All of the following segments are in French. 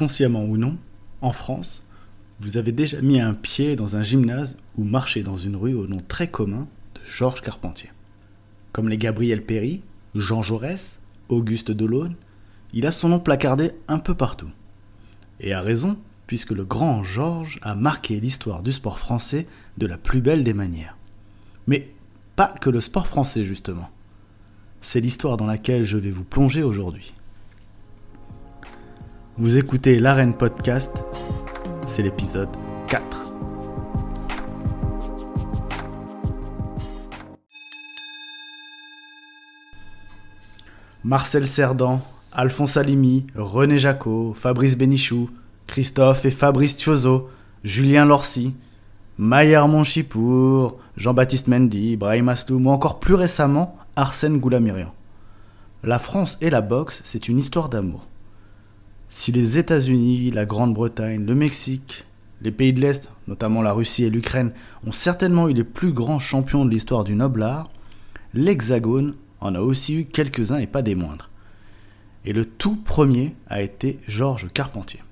consciemment ou non, en France, vous avez déjà mis un pied dans un gymnase ou marché dans une rue au nom très commun de Georges Carpentier. Comme les Gabriel Péry, Jean Jaurès, Auguste Delaune, il a son nom placardé un peu partout. Et a raison, puisque le grand Georges a marqué l'histoire du sport français de la plus belle des manières. Mais pas que le sport français, justement. C'est l'histoire dans laquelle je vais vous plonger aujourd'hui. Vous écoutez l'Arène Podcast, c'est l'épisode 4. Marcel Cerdan, Alphonse Alimi, René Jacot, Fabrice Bénichou, Christophe et Fabrice Thiozo, Julien Lorcy, Maillard Monchipour, Jean-Baptiste Mendy, Brahim Asloum ou encore plus récemment Arsène Goulamirian. La France et la boxe, c'est une histoire d'amour. Si les États-Unis, la Grande-Bretagne, le Mexique, les pays de l'Est, notamment la Russie et l'Ukraine, ont certainement eu les plus grands champions de l'histoire du noble art, l'Hexagone en a aussi eu quelques-uns et pas des moindres. Et le tout premier a été Georges Carpentier.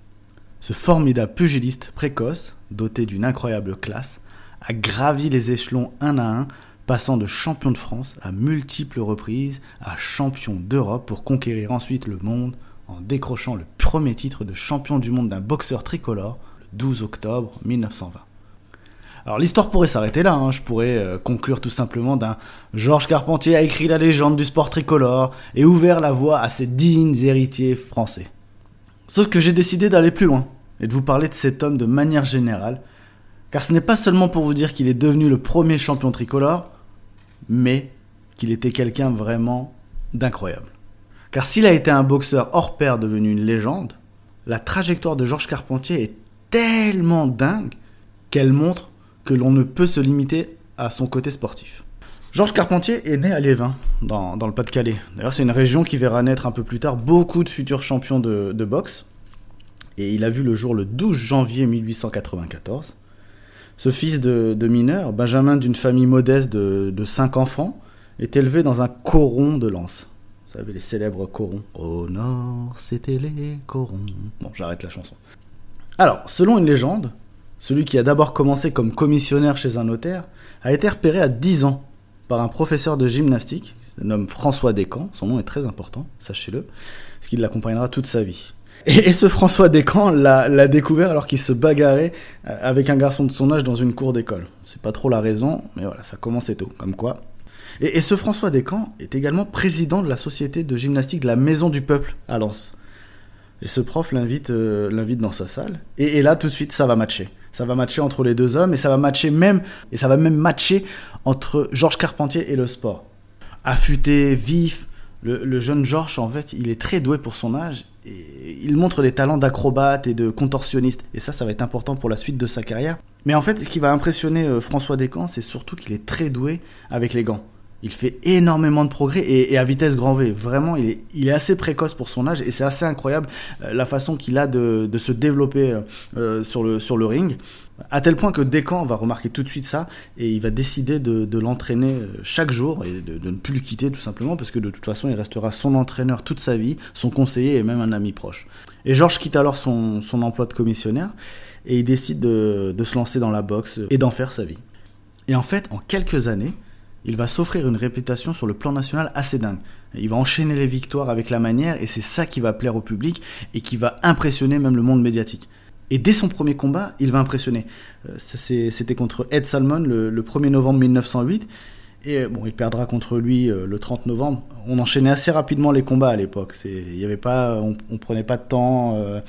Ce formidable pugiliste précoce, doté d'une incroyable classe, a gravi les échelons un à un, passant de champion de France à multiples reprises à champion d'Europe pour conquérir ensuite le monde en décrochant le premier titre de champion du monde d'un boxeur tricolore le 12 octobre 1920. Alors l'histoire pourrait s'arrêter là, hein. je pourrais euh, conclure tout simplement d'un Georges Carpentier a écrit la légende du sport tricolore et ouvert la voie à ses dignes héritiers français. Sauf que j'ai décidé d'aller plus loin et de vous parler de cet homme de manière générale, car ce n'est pas seulement pour vous dire qu'il est devenu le premier champion tricolore, mais qu'il était quelqu'un vraiment d'incroyable. Car s'il a été un boxeur hors pair devenu une légende, la trajectoire de Georges Carpentier est tellement dingue qu'elle montre que l'on ne peut se limiter à son côté sportif. Georges Carpentier est né à Lévin, dans, le Pas-de-Calais. D'ailleurs, c'est une région qui verra naître un peu plus tard beaucoup de futurs champions de, boxe. Et il a vu le jour le 12 janvier 1894. Ce fils de, mineur, Benjamin d'une famille modeste de, de cinq enfants, est élevé dans un coron de lance. Vous savez, les célèbres corons. Au nord, c'était les corons. Bon, j'arrête la chanson. Alors, selon une légende, celui qui a d'abord commencé comme commissionnaire chez un notaire, a été repéré à 10 ans par un professeur de gymnastique, se nomme François Descamps, son nom est très important, sachez-le, parce qu'il l'accompagnera toute sa vie. Et, ce François Descamps l'a découvert alors qu'il se bagarrait euh, avec un garçon de son âge dans une cour d'école. C'est pas trop la raison, mais voilà, ça commençait tôt, comme quoi. Et, ce François Descamps est également président de la société de gymnastique de la Maison du Peuple à Lens. Et ce prof l'invite euh, l'invite dans sa salle. Et, là, tout de suite, ça va matcher. Ça va matcher entre les deux hommes et ça va matcher même, et ça va même matcher entre Georges Carpentier et le sport. Affûté, vif, le, jeune Georges, en fait, il est très doué pour son âge et il montre des talents d'acrobate et de contorsionniste. Et ça, ça va être important pour la suite de sa carrière. Mais en fait, ce qui va impressionner euh, François Descamps, c'est surtout qu'il est très doué avec les gants. Il fait énormément de progrès et, à vitesse grand V. Vraiment, il est, assez précoce pour son âge et c'est assez incroyable euh, la façon qu'il a de, se développer euh, euh, sur, le, ring. À tel point que Descamps va remarquer tout de suite ça et il va décider de, l'entraîner chaque jour et de, ne plus le quitter tout simplement parce que de toute façon il restera son entraîneur toute sa vie, son conseiller et même un ami proche. Et Georges quitte alors son, emploi de commissionnaire et il décide de, de se lancer dans la boxe et d'en faire sa vie. Et en fait, en quelques années, il va s'offrir une réputation sur le plan national assez dingue. Il va enchaîner les victoires avec la manière et c'est ça qui va plaire au public et qui va impressionner même le monde médiatique. Et dès son premier combat, il va impressionner. Euh, c'était contre Ed Salmon le, le 1er novembre 1908 et bon, il perdra contre lui euh, le 30 novembre. On enchaînait assez rapidement les combats à l'époque. Il y avait pas, on, prenait pas de temps, euh,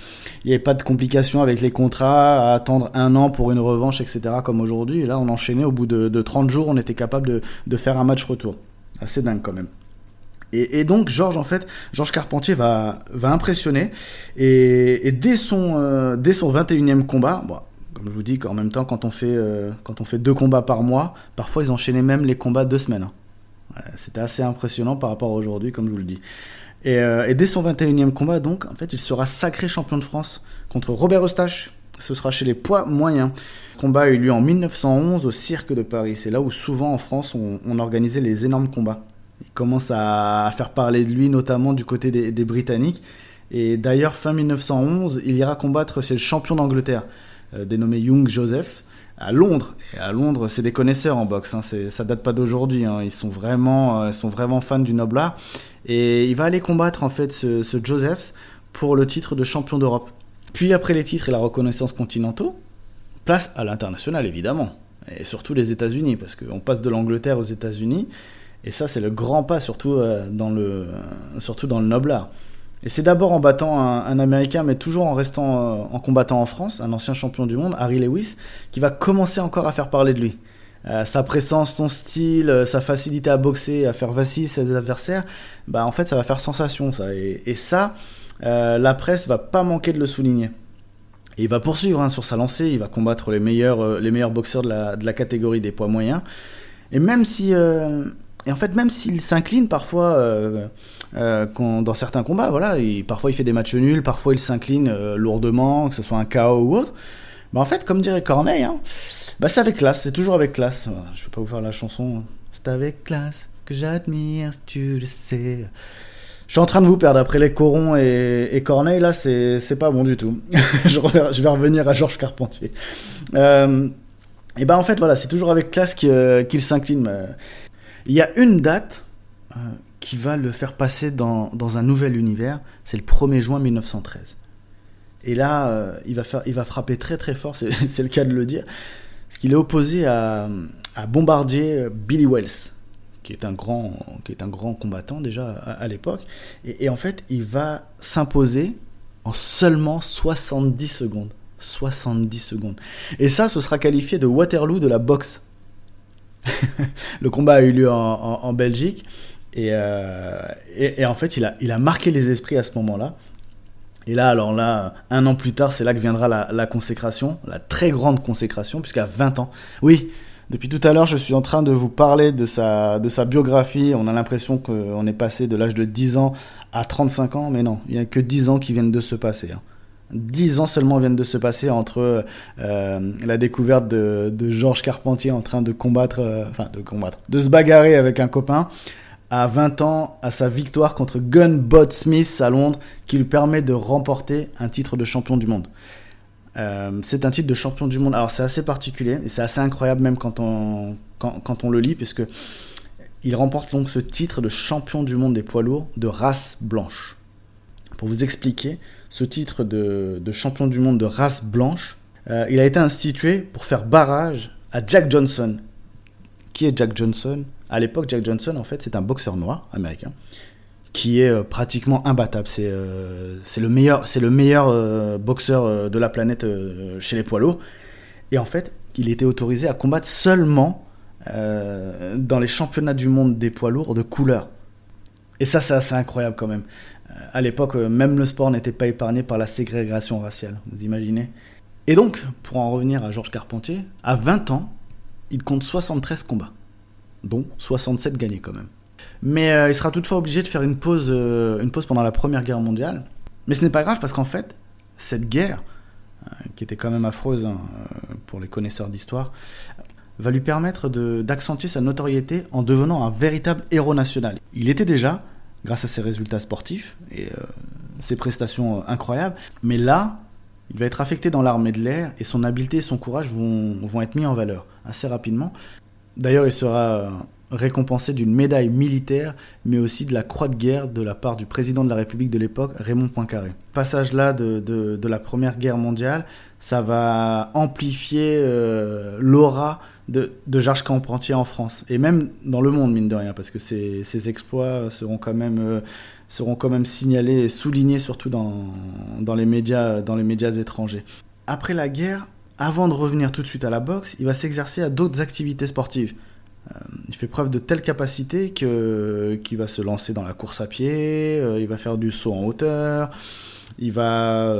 il n'y avait pas de complications avec les contrats, à attendre un an pour une revanche, etc. comme aujourd'hui. Là, on enchaînait au bout de, de 30 jours, on était capable de, faire un match retour. Assez dingue quand même. Et, donc Georges en fait, Georges Carpentier va, impressionner et, dès son euh, dès son 21e combat, bon, comme je vous dis, qu'en même temps, quand on, fait, euh, quand on fait deux combats par mois, parfois ils enchaînaient même les combats deux semaines. C'était assez impressionnant par rapport à aujourd'hui, comme je vous le dis. Et, euh, dès son 21e combat, donc, en fait, il sera sacré champion de France contre Robert Eustache. Ce sera chez les poids moyens. Le combat a eu lieu en 1911 au Cirque de Paris. C'est là où souvent en France on, organisait les énormes combats. Il commence à faire parler de lui, notamment du côté des, des Britanniques. Et d'ailleurs, fin 1911, il ira combattre, c'est le champion d'Angleterre, dénommé Young Joseph, à Londres. Et à Londres, c'est des connaisseurs en boxe. Hein. Ça date pas d'aujourd'hui. Hein. Ils sont vraiment, ils sont vraiment fans du noble art. Et il va aller combattre en fait ce, ce Josephs pour le titre de champion d'Europe. Puis après les titres et la reconnaissance continentaux, place à l'international évidemment, et surtout les États-Unis, parce qu'on passe de l'Angleterre aux États-Unis, et ça c'est le grand pas surtout euh, dans le, dans le art. Et c'est d'abord en battant un, Américain, mais toujours en restant euh, en combattant en France, un ancien champion du monde, Harry Lewis, qui va commencer encore à faire parler de lui. Euh, sa présence, son style, sa facilité à boxer, à faire vaciller ses adversaires, bah en fait ça va faire sensation ça. et ça, euh, la presse va pas manquer de le souligner. Et il va poursuivre hein, sur sa lancée, il va combattre les meilleurs, euh, les meilleurs boxeurs de la, catégorie des poids moyens. Et même si, euh, et en fait, même s'il s'incline parfois dans certains combats, voilà, parfois il fait des matchs nuls, parfois il s'incline lourdement, que ce soit un KO ou autre. Bah en fait, comme dirait Corneille, hein, bah c'est avec classe, c'est toujours avec classe. Je vais pas vous faire la chanson. C'est avec classe que j'admire, tu le sais. Je suis en train de vous perdre après les Corons et, Corneille, là, c'est pas bon du tout. je, vais revenir à Georges Carpentier. Euh, et ben en fait, voilà, c'est toujours avec classe euh, qu'il s'incline. Il y a une date euh, qui va le faire passer dans, dans un nouvel univers, c'est le 1er juin 1913. Et là, il, va il va frapper très très fort, c'est le cas de le dire, parce qu'il est opposé à, à Bombardier Billy Wells qui est un grand, qui est un grand combattant déjà à, l'époque. Et, en fait, il va s'imposer en seulement 70 secondes. 70 secondes. Et ça, ce sera qualifié de Waterloo de la boxe. le combat a eu lieu en, Belgique. Euh, et, en fait, il a, marqué les esprits à ce moment-là. Et là, alors là, un an plus tard, c'est là que viendra la, la consécration, la très grande consécration, puisqu'à 20 ans. Oui, depuis tout à l'heure, je suis en train de vous parler de sa, de sa biographie. On a l'impression qu'on est passé de l'âge de 10 ans à 35 ans, mais non, il n'y a que 10 ans qui viennent de se passer. Hein. 10 ans seulement viennent de se passer entre euh, la découverte de, de Georges Carpentier en train de combattre, euh, enfin de combattre, de se bagarrer avec un copain, à 20 ans à sa victoire contre Gunbot Smith à Londres, qui lui permet de remporter un titre de champion du monde. Euh, c'est un titre de champion du monde. Alors c'est assez particulier et c'est assez incroyable même quand on, quand, on le lit, puisque il remporte donc ce titre de champion du monde des poids lourds de race blanche. Pour vous expliquer, ce titre de, champion du monde de race blanche, euh, il a été institué pour faire barrage à Jack Johnson. Qui est Jack Johnson? À l'époque, Jack Johnson, en fait, c'est un boxeur noir américain qui est euh, pratiquement imbattable. C'est euh, le meilleur, c'est le meilleur boxeur de la planète chez les poids lourds. Et en fait, il était autorisé à combattre seulement dans les championnats du monde des poids lourds de couleur. Et ça, c'est assez incroyable quand même. À l'époque, même le sport n'était pas épargné par la ségrégation raciale. Vous imaginez Et donc, pour en revenir à Georges Carpentier, à 20 ans, il compte 73 combats, dont 67 gagnés quand même. Mais euh, il sera toutefois obligé de faire une pause, euh, pendant la Première Guerre mondiale. Mais ce n'est pas grave parce qu'en fait, cette guerre, euh, qui était quand même affreuse hein, pour les connaisseurs d'histoire, va lui permettre d'accentuer sa notoriété en devenant un véritable héros national. Il était déjà, grâce à ses résultats sportifs et ses prestations incroyables, mais là, il va être affecté dans l'armée de l'air et son habileté et son courage vont, vont être mis en valeur assez rapidement. D'ailleurs, il sera récompensé d'une médaille militaire, mais aussi de la croix de guerre de la part du président de la République de l'époque, Raymond Poincaré. Passage là de, de, la Première Guerre mondiale, ça va amplifier euh, l'aura de, de Georges Carpentier en France, et même dans le monde, mine de rien, parce que ces, ces exploits seront quand même... Euh, seront quand même signalés et soulignés surtout dans, dans, les médias, dans les médias étrangers. Après la guerre, avant de revenir tout de suite à la boxe, il va s'exercer à d'autres activités sportives. Euh, il fait preuve de telle capacité qu'il va se lancer dans la course à pied, euh, il va faire du saut en hauteur, il va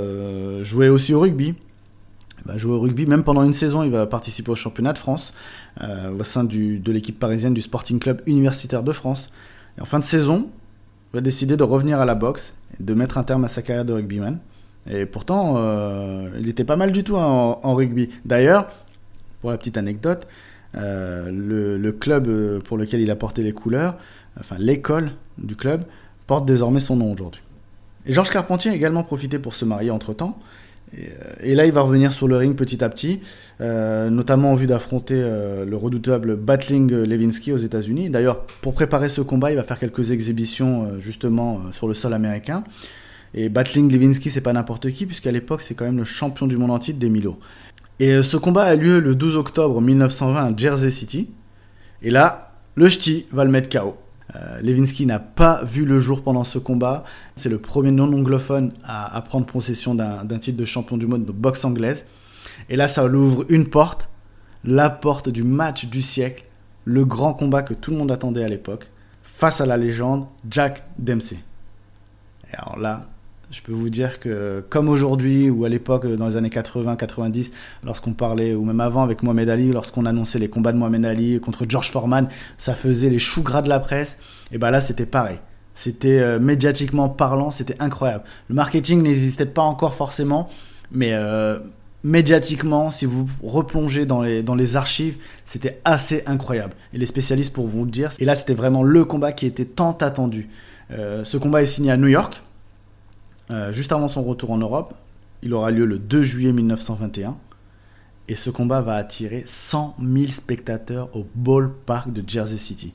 jouer aussi au rugby. Va jouer au rugby, même pendant une saison, il va participer au championnat de France au sein de l'équipe parisienne du Sporting Club Universitaire de France. Et en fin de saison, il va décider de revenir à la boxe et de mettre un terme à sa carrière de rugbyman. Et pourtant, il était pas mal du tout en, en rugby. D'ailleurs, pour la petite anecdote, euh, le, club euh, pour lequel il a porté les couleurs, enfin l'école du club, porte désormais son nom aujourd'hui. Et Georges Carpentier a également profité pour se marier entre-temps. Et, là, il va revenir sur le ring petit à petit, notamment en vue d'affronter le redoutable Battling Levinsky aux États-Unis. D'ailleurs, pour préparer ce combat, il va faire quelques exhibitions justement sur le sol américain. Et Battling Levinsky, c'est pas n'importe qui, puisqu'à l'époque, c'est quand même le champion du monde en titre des Milo. Et euh, ce combat a lieu le 12 octobre 1920 à Jersey City. Et là, le ch'ti va le mettre KO. Euh, Levinsky n'a pas vu le jour pendant ce combat. C'est le premier non-anglophone à, prendre possession d'un titre de champion du monde de boxe anglaise. Et là, ça ouvre une porte, la porte du match du siècle, le grand combat que tout le monde attendait à l'époque, face à la légende Jack Dempsey. Et alors là, je peux vous dire que comme aujourd'hui ou à l'époque dans les années 80-90, lorsqu'on parlait ou même avant avec Mohamed Ali, lorsqu'on annonçait les combats de Mohamed Ali contre George Foreman, ça faisait les choux gras de la presse. Et ben là, c'était pareil. C'était euh, médiatiquement parlant, c'était incroyable. Le marketing n'existait pas encore forcément, mais euh, médiatiquement, si vous replongez dans les, dans les archives, c'était assez incroyable. Et les spécialistes pour vous le dire. Et là, c'était vraiment le combat qui était tant attendu. Euh, ce combat est signé à New York. Euh, juste avant son retour en Europe. Il aura lieu le 2 juillet 1921. Et ce combat va attirer 100 000 spectateurs au ballpark de Jersey City.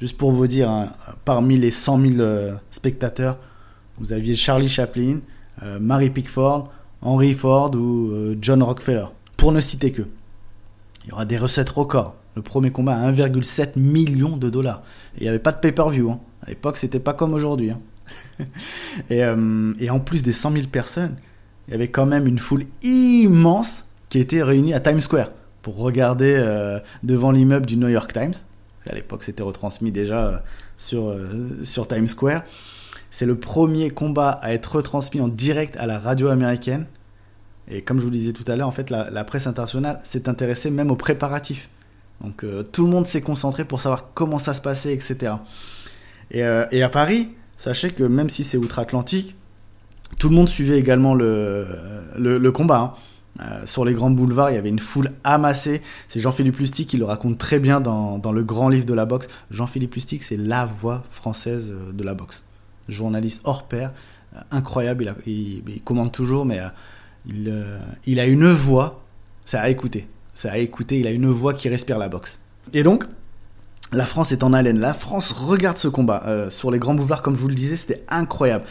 Juste pour vous dire, hein, parmi les 100 000 euh, spectateurs, vous aviez Charlie Chaplin, euh, Mary Pickford, Henry Ford ou John Rockefeller. Pour ne citer que. Il y aura des recettes records. Le premier combat à 1,7 million de dollars. Et il n'y avait pas de pay-per-view. Hein. À l'époque, c'était pas comme aujourd'hui. Hein. Euh, et, en plus des 100 000 personnes, il y avait quand même une foule immense qui était réunie à Times Square pour regarder euh, devant l'immeuble du New York Times. À l'époque, c'était retransmis déjà euh, sur, sur Times Square. C'est le premier combat à être retransmis en direct à la radio américaine. Et comme je vous le disais tout à l'heure, en fait, la, presse internationale s'est intéressée même aux préparatifs. Donc tout le monde s'est concentré pour savoir comment ça se passait, etc. Et, et à Paris, sachez que même si c'est outre-Atlantique, tout le monde suivait également le, le, combat. Hein. Euh, sur les grands boulevards, il y avait une foule amassée. C'est Jean-Philippe Lustig qui le raconte très bien dans, dans, le grand livre de la boxe. Jean-Philippe Lustig, c'est la voix française euh, de la boxe. Journaliste hors pair, euh, incroyable. Il, il, commande toujours, mais il, il, a une voix, c'est à écouter. C'est à écouter, il a une voix qui respire la boxe. Et donc, la France est en haleine. La France regarde ce combat. Euh, sur les grands boulevards, comme je vous le disais, c'était incroyable.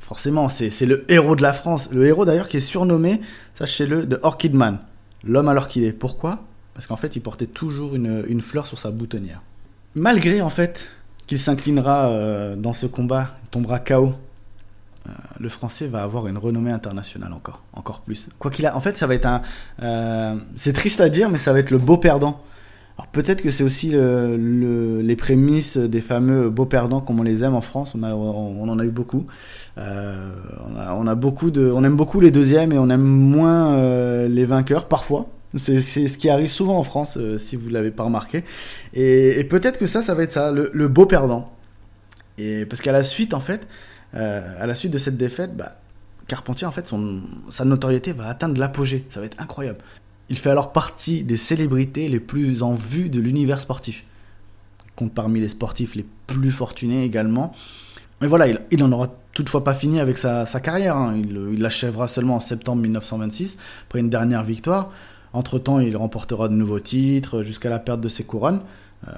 Forcément, c'est le héros de la France. Le héros d'ailleurs qui est surnommé, sachez-le, de Orchid Man. L'homme à l'orchidée. Pourquoi? Parce qu'en fait, il portait toujours une, fleur sur sa boutonnière. Malgré en fait qu'il s'inclinera euh, dans ce combat, tombera KO. Euh, le français va avoir une renommée internationale encore, encore plus. Quoi qu'il a, en fait, ça va être un. c'est triste à dire, mais ça va être le beau perdant peut-être que c'est aussi le, les prémices des fameux beaux perdants comme on les aime en France. On, en a eu beaucoup. Euh, on, aime beaucoup les deuxièmes et on aime moins euh, les vainqueurs parfois. C'est ce qui arrive souvent en France, euh, si vous l'avez pas remarqué. Et, peut-être que ça, ça va être ça, le, beau perdant. Et parce qu'à la suite, en fait, à la suite de cette défaite, bah, Carpentier, en fait, sa notoriété va atteindre l'apogée. Ça va être incroyable. Il fait alors partie des célébrités les plus en vue de l'univers sportif. Il compte parmi les sportifs les plus fortunés également. Mais voilà, il, n'en aura toutefois pas fini avec sa, carrière. Hein. Il l'achèvera seulement en septembre 1926, après une dernière victoire. Entre-temps, il remportera de nouveaux titres jusqu'à la perte de ses couronnes. Euh,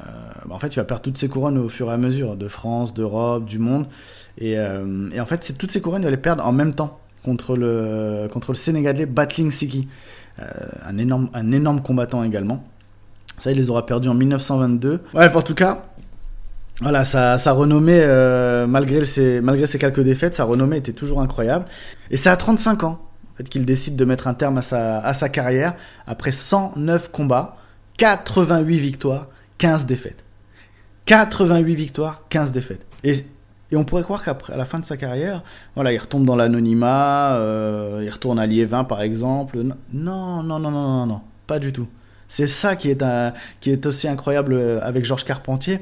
bah, en fait, il va perdre toutes ses couronnes au fur et à mesure, de France, d'Europe, du monde. Et, euh, en fait, toutes ces couronnes, il va les perdre en même temps contre le, contre le Sénégalais Battling Siki. Euh, un, énorme, un énorme combattant également. Ça, il les aura perdus en 1922. Bref, en tout cas, voilà, sa, sa renommée, euh, malgré, ses, malgré ses quelques défaites, sa renommée était toujours incroyable. Et c'est à 35 ans qu'il décide de mettre un terme à sa, à sa carrière, après 109 combats, 88 victoires, 15 défaites. 88 victoires, 15 défaites. Et et on pourrait croire qu'après, la fin de sa carrière, voilà, il retombe dans l'anonymat, euh, il retourne à Liévin par exemple. Non, non, non, non, non, non, pas du tout. C'est ça qui est, un, qui est aussi incroyable euh, avec Georges Carpentier,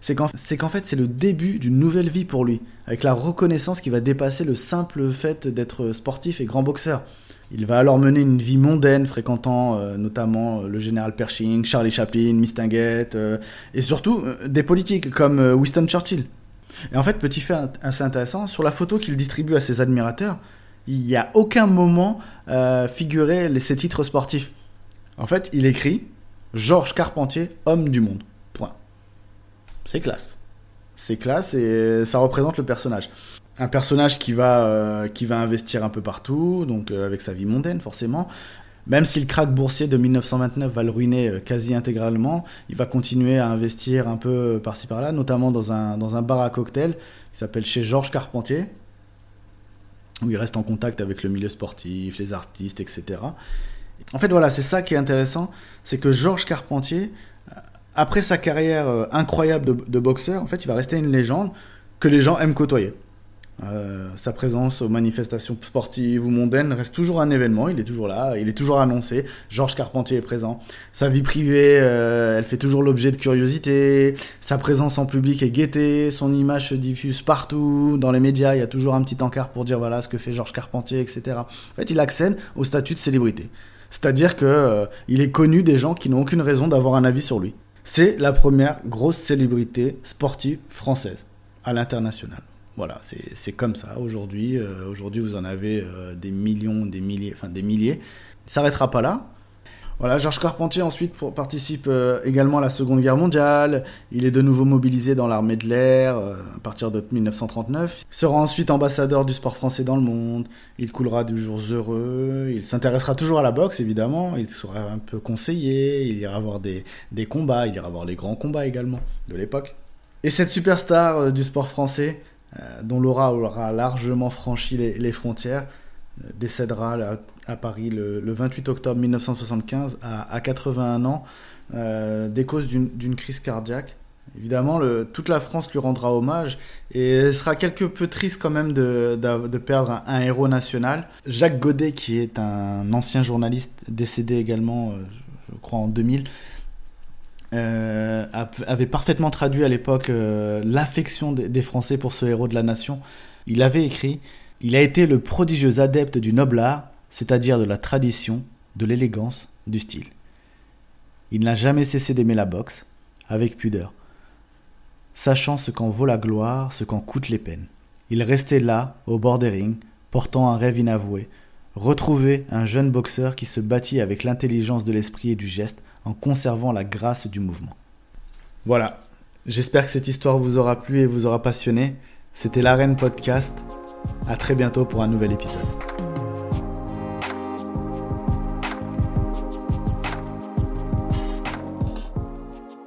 c'est qu'en fait c'est le début d'une nouvelle vie pour lui, avec la reconnaissance qui va dépasser le simple fait d'être sportif et grand boxeur. Il va alors mener une vie mondaine, fréquentant euh, notamment le général Pershing, Charlie Chaplin, Mistinguett, et surtout des politiques comme Winston Churchill. Et en fait, petit fait assez intéressant, sur la photo qu'il distribue à ses admirateurs, il n'y a aucun moment euh, figuré ces titres sportifs. En fait, il écrit Georges Carpentier, homme du monde. Point. C'est classe. C'est classe et ça représente le personnage. Un personnage qui va, euh, qui va investir un peu partout, donc euh, avec sa vie mondaine forcément. Même si le krach boursier de 1929 va le ruiner euh, quasi intégralement, il va continuer à investir un peu par-ci par-là, notamment dans un, bar à cocktail qui s'appelle chez Georges Carpentier, où il reste en contact avec le milieu sportif, les artistes, etc. En fait, voilà, c'est ça qui est intéressant, c'est que Georges Carpentier, euh, après sa carrière euh, incroyable de, boxeur, en fait, il va rester une légende que les gens aiment côtoyer. Euh, sa présence aux manifestations sportives ou mondaines reste toujours un événement, il est toujours là, il est toujours annoncé. Georges Carpentier est présent. Sa vie privée, elle fait toujours l'objet de curiosité. Sa présence en public est guettée, son image se diffuse partout. Dans les médias, il y a toujours un petit encart pour dire voilà ce que fait Georges Carpentier, etc. En fait, il accède au statut de célébrité. C'est-à-dire que euh, il est connu des gens qui n'ont aucune raison d'avoir un avis sur lui. C'est la première grosse célébrité sportive française à l'international. Voilà, c'est comme ça aujourd'hui. Euh, aujourd'hui, vous en avez euh, des millions, des milliers, enfin des milliers. Il s'arrêtera pas là. Voilà, Georges Carpentier ensuite participe euh, également à la Seconde Guerre mondiale. Il est de nouveau mobilisé dans l'armée de l'air à partir de 1939. Il sera ensuite ambassadeur du sport français dans le monde. Il coulera du jours heureux. Il s'intéressera toujours à la boxe évidemment. Il sera un peu conseiller. Il ira voir des, des combats. Il ira voir les grands combats également de l'époque. Et cette superstar du sport français, dont l'aura aura largement franchi les, frontières, décédera à Paris le, 28 octobre 1975 à, 81 ans euh, des causes d'une crise cardiaque. Évidemment, toute la France lui rendra hommage et elle sera quelque peu triste quand même de, perdre un, héros national. Jacques Godet, qui est un ancien journaliste décédé également, euh, je, crois en 2000, euh, avait parfaitement traduit à l'époque l'affection des, des Français pour ce héros de la nation. Il avait écrit Il a été le prodigieux adepte du noble art c'est-à-dire de la tradition, de l'élégance, du style. Il n'a jamais cessé d'aimer la boxe, avec pudeur, sachant ce qu'en vaut la gloire, ce qu'en coûtent les peines. Il restait là, au bord des rings, portant un rêve inavoué, retrouver un jeune boxeur qui se battit avec l'intelligence de l'esprit et du geste, en conservant la grâce du mouvement. Voilà, j'espère que cette histoire vous aura plu et vous aura passionné. C'était l'Arène Podcast. À très bientôt pour un nouvel épisode.